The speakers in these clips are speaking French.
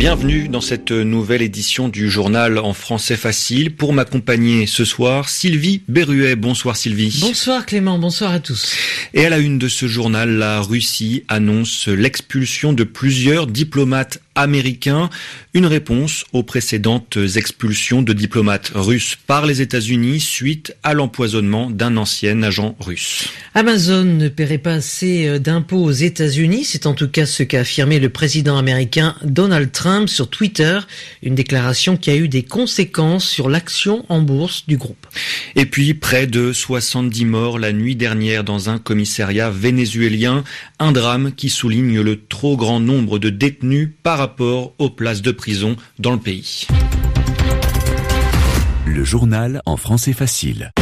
Bienvenue dans cette nouvelle édition du journal en français facile. Pour m'accompagner ce soir, Sylvie Berruet. Bonsoir Sylvie. Bonsoir Clément, bonsoir à tous. Et à la une de ce journal, la Russie annonce l'expulsion de plusieurs diplomates américain, une réponse aux précédentes expulsions de diplomates russes par les États-Unis suite à l'empoisonnement d'un ancien agent russe. Amazon ne paierait pas assez euh, d'impôts aux États-Unis, c'est en tout cas ce qu'a affirmé le président américain Donald Trump sur Twitter, une déclaration qui a eu des conséquences sur l'action en bourse du groupe. Et puis près de 70 morts la nuit dernière dans un commissariat vénézuélien, un drame qui souligne le trop grand nombre de détenus par rapport aux places de prison dans le pays. Le journal en français facile.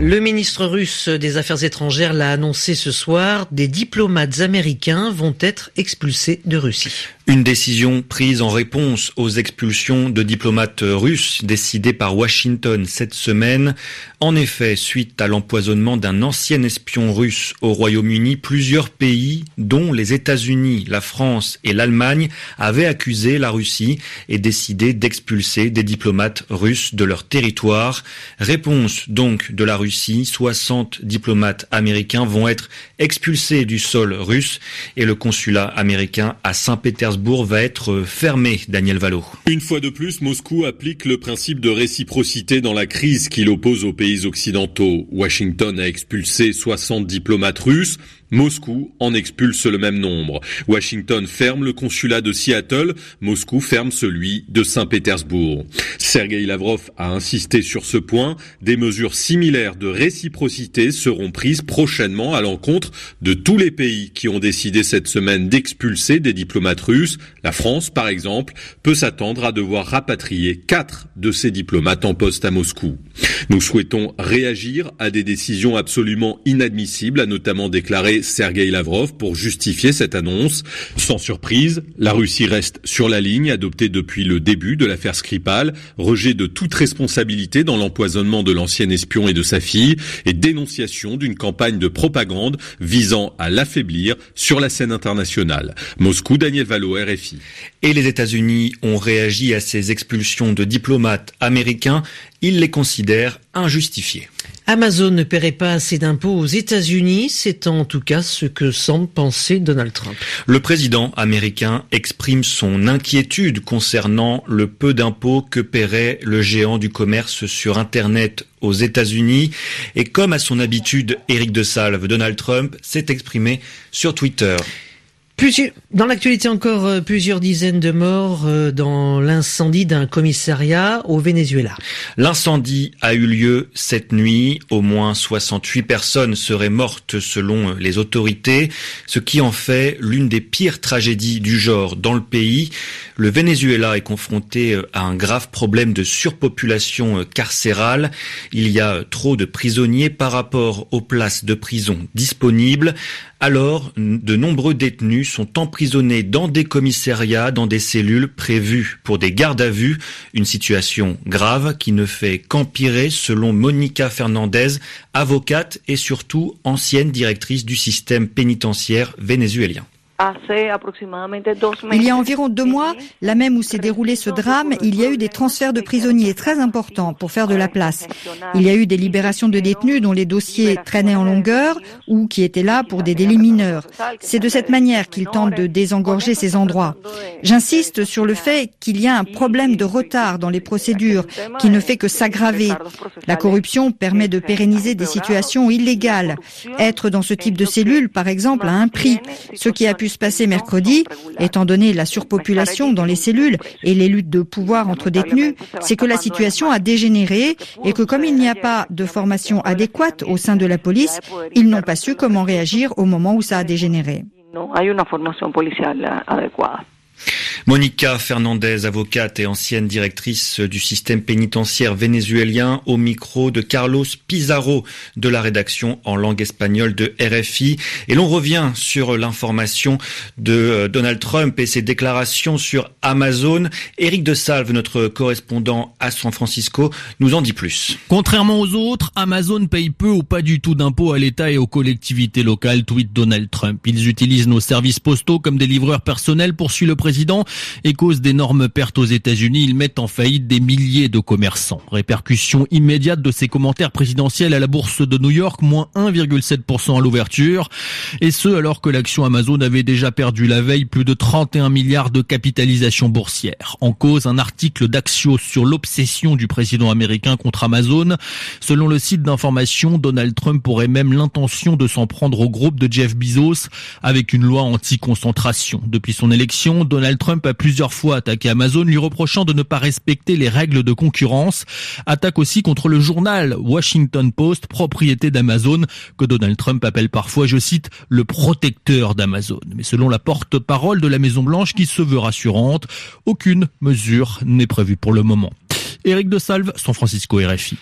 Le ministre russe des Affaires étrangères l'a annoncé ce soir, des diplomates américains vont être expulsés de Russie. Une décision prise en réponse aux expulsions de diplomates russes décidées par Washington cette semaine. En effet, suite à l'empoisonnement d'un ancien espion russe au Royaume-Uni, plusieurs pays, dont les États-Unis, la France et l'Allemagne, avaient accusé la Russie et décidé d'expulser des diplomates russes de leur territoire. Réponse donc de la Russie, 60 diplomates américains vont être expulsés du sol russe et le consulat américain à Saint-Pétersbourg va être fermé, Daniel Valo. Une fois de plus, Moscou applique le principe de réciprocité dans la crise qu'il oppose aux pays occidentaux. Washington a expulsé 60 diplomates russes, Moscou en expulse le même nombre. Washington ferme le consulat de Seattle, Moscou ferme celui de Saint-Pétersbourg. Sergei Lavrov a insisté sur ce point. Des mesures similaires de réciprocité seront prises prochainement à l'encontre de tous les pays qui ont décidé cette semaine d'expulser des diplomates russes. La France, par exemple, peut s'attendre à devoir rapatrier quatre de ses diplomates en poste à Moscou. Nous souhaitons réagir à des décisions absolument inadmissibles, a notamment déclaré Sergei Lavrov pour justifier cette annonce. Sans surprise, la Russie reste sur la ligne adoptée depuis le début de l'affaire Skripal, rejet de toute responsabilité dans l'empoisonnement de l'ancien espion et de sa fille, et dénonciation d'une campagne de propagande visant à l'affaiblir sur la scène internationale. Moscou, Daniel Valo, RFI. Et les États-Unis ont réagi à ces expulsions de diplomates américains. Amazon ne paierait pas assez d'impôts aux États-Unis, c'est en tout cas ce que semble penser Donald Trump. Le président américain exprime son inquiétude concernant le peu d'impôts que paierait le géant du commerce sur Internet aux États-Unis. Et comme à son habitude, Eric de Salve, Donald Trump s'est exprimé sur Twitter. Dans l'actualité encore, euh, plusieurs dizaines de morts euh, dans l'incendie d'un commissariat au Venezuela. L'incendie a eu lieu cette nuit. Au moins 68 personnes seraient mortes selon les autorités, ce qui en fait l'une des pires tragédies du genre dans le pays. Le Venezuela est confronté euh, à un grave problème de surpopulation carcérale. Il y a trop de prisonniers par rapport aux places de prison disponibles. Alors, de nombreux détenus sont emprisonnés dans des commissariats, dans des cellules prévues pour des gardes à vue, une situation grave qui ne fait qu'empirer selon Monica Fernandez, avocate et surtout ancienne directrice du système pénitentiaire vénézuélien. Il y a environ deux mois, la même où s'est déroulé ce drame, il y a eu des transferts de prisonniers très importants pour faire de la place. Il y a eu des libérations de détenus dont les dossiers traînaient en longueur ou qui étaient là pour des délits mineurs. C'est de cette manière qu'ils tentent de désengorger ces endroits. J'insiste sur le fait qu'il y a un problème de retard dans les procédures qui ne fait que s'aggraver. La corruption permet de pérenniser des situations illégales. Être dans ce type de cellule, par exemple, a un prix, ce qui a pu se passer mercredi, étant donné la surpopulation dans les cellules et les luttes de pouvoir entre détenus, c'est que la situation a dégénéré et que comme il n'y a pas de formation adéquate au sein de la police, ils n'ont pas su comment réagir au moment où ça a dégénéré. Monica Fernandez, avocate et ancienne directrice du système pénitentiaire vénézuélien, au micro de Carlos Pizarro de la rédaction en langue espagnole de RFI. Et l'on revient sur l'information de euh, Donald Trump et ses déclarations sur Amazon. Éric de Salve, notre correspondant à San Francisco, nous en dit plus. Contrairement aux autres, Amazon paye peu ou pas du tout d'impôts à l'État et aux collectivités locales, tweet Donald Trump. Ils utilisent nos services postaux comme des livreurs personnels, poursuit le président et cause d'énormes pertes aux États-Unis. Ils mettent en faillite des milliers de commerçants. Répercussion immédiate de ces commentaires présidentiels à la bourse de New York, moins 1,7% à l'ouverture. Et ce, alors que l'action Amazon avait déjà perdu la veille plus de 31 milliards de capitalisation boursière. En cause, un article d'Axios sur l'obsession du président américain contre Amazon. Selon le site d'information, Donald Trump aurait même l'intention de s'en prendre au groupe de Jeff Bezos avec une loi anti-concentration. Depuis son élection, Donald Trump a plusieurs fois attaqué Amazon, lui reprochant de ne pas respecter les règles de concurrence. Attaque aussi contre le journal Washington Post, propriété d'Amazon, que Donald Trump appelle parfois, je cite, le protecteur d'Amazon. Mais selon la porte-parole de la Maison Blanche, qui se veut rassurante, aucune mesure n'est prévue pour le moment. Éric de Salve, San Francisco RFI.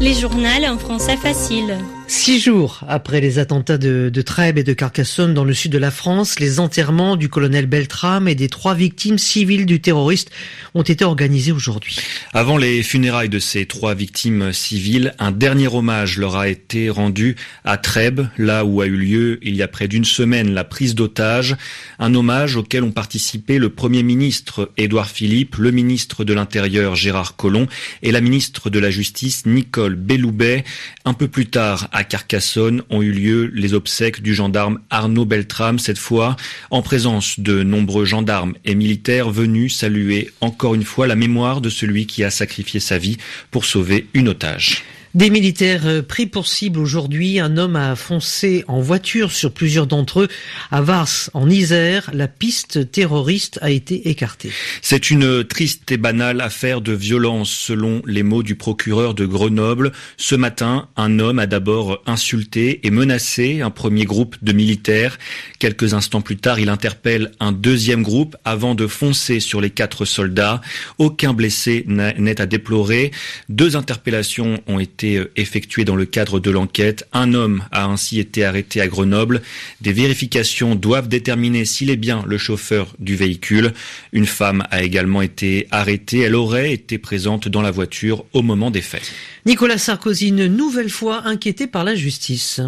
Les journaux en français facile. Six jours après les attentats de, de, Trèbes et de Carcassonne dans le sud de la France, les enterrements du colonel Beltrame et des trois victimes civiles du terroriste ont été organisés aujourd'hui. Avant les funérailles de ces trois victimes civiles, un dernier hommage leur a été rendu à Trèbes, là où a eu lieu il y a près d'une semaine la prise d'otages, un hommage auquel ont participé le Premier ministre Édouard Philippe, le ministre de l'Intérieur Gérard Collomb et la ministre de la Justice Nicole Belloubet. Un peu plus tard, à Carcassonne ont eu lieu les obsèques du gendarme Arnaud Beltrame, cette fois en présence de nombreux gendarmes et militaires venus saluer encore une fois la mémoire de celui qui a sacrifié sa vie pour sauver une otage. Des militaires euh, pris pour cible aujourd'hui. Un homme a foncé en voiture sur plusieurs d'entre eux. À Vars, en Isère, la piste terroriste a été écartée. C'est une triste et banale affaire de violence, selon les mots du procureur de Grenoble. Ce matin, un homme a d'abord insulté et menacé un premier groupe de militaires. Quelques instants plus tard, il interpelle un deuxième groupe avant de foncer sur les quatre soldats. Aucun blessé n'est à déplorer. Deux interpellations ont été euh, effectué dans le cadre de l'enquête. Un homme a ainsi été arrêté à Grenoble. Des vérifications doivent déterminer s'il est bien le chauffeur du véhicule. Une femme a également été arrêtée. Elle aurait été présente dans la voiture au moment des faits. Nicolas Sarkozy, une nouvelle fois inquiété par la justice.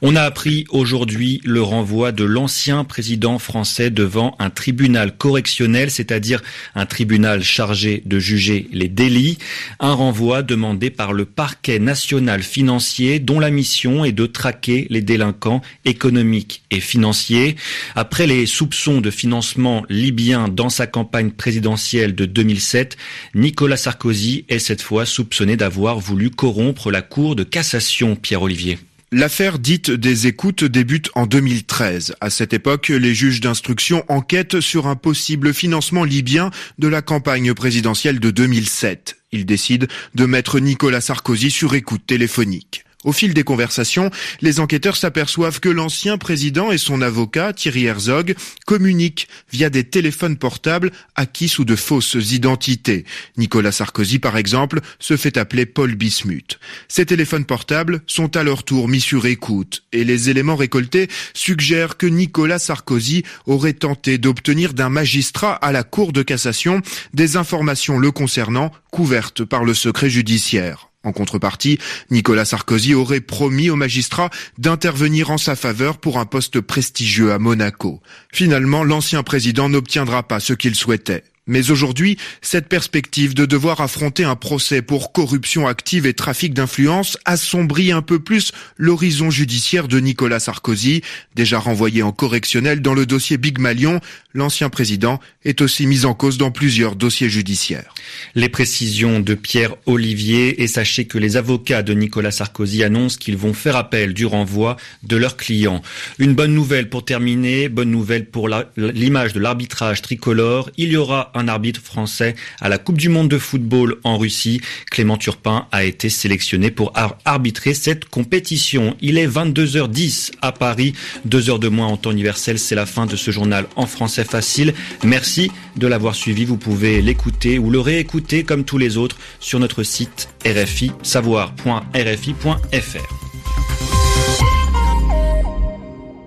On a appris aujourd'hui le renvoi de l'ancien président français devant un tribunal correctionnel, c'est-à-dire un tribunal chargé de juger les délits. Un renvoi demandé par le parquet national financier dont la mission est de traquer les délinquants économiques et financiers. Après les soupçons de financement libyen dans sa campagne présidentielle de 2007, Nicolas Sarkozy est cette fois soupçonné d'avoir voulu corrompre la Cour de cassation, Pierre-Olivier. L'affaire dite des écoutes débute en 2013. À cette époque, les juges d'instruction enquêtent sur un possible financement libyen de la campagne présidentielle de 2007. Ils décident de mettre Nicolas Sarkozy sur écoute téléphonique. Au fil des conversations, les enquêteurs s'aperçoivent que l'ancien président et son avocat, Thierry Herzog, communiquent via des téléphones portables acquis sous de fausses identités. Nicolas Sarkozy, par exemple, se fait appeler Paul Bismuth. Ces téléphones portables sont à leur tour mis sur écoute et les éléments récoltés suggèrent que Nicolas Sarkozy aurait tenté d'obtenir d'un magistrat à la Cour de cassation des informations le concernant couvertes par le secret judiciaire. En contrepartie, Nicolas Sarkozy aurait promis au magistrat d'intervenir en sa faveur pour un poste prestigieux à Monaco. Finalement, l'ancien président n'obtiendra pas ce qu'il souhaitait. Mais aujourd'hui, cette perspective de devoir affronter un procès pour corruption active et trafic d'influence assombrit un peu plus l'horizon judiciaire de Nicolas Sarkozy, déjà renvoyé en correctionnel dans le dossier Big Malion. L'ancien président est aussi mis en cause dans plusieurs dossiers judiciaires. Les précisions de Pierre Olivier et sachez que les avocats de Nicolas Sarkozy annoncent qu'ils vont faire appel du renvoi de leurs clients. Une bonne nouvelle pour terminer, bonne nouvelle pour l'image de l'arbitrage tricolore. Il y aura un arbitre français à la Coupe du Monde de football en Russie. Clément Turpin a été sélectionné pour arbitrer cette compétition. Il est 22h10 à Paris, deux heures de moins en temps universel. C'est la fin de ce journal en français facile. Merci de l'avoir suivi. Vous pouvez l'écouter ou le réécouter comme tous les autres sur notre site rfi savoir.rfi.fr.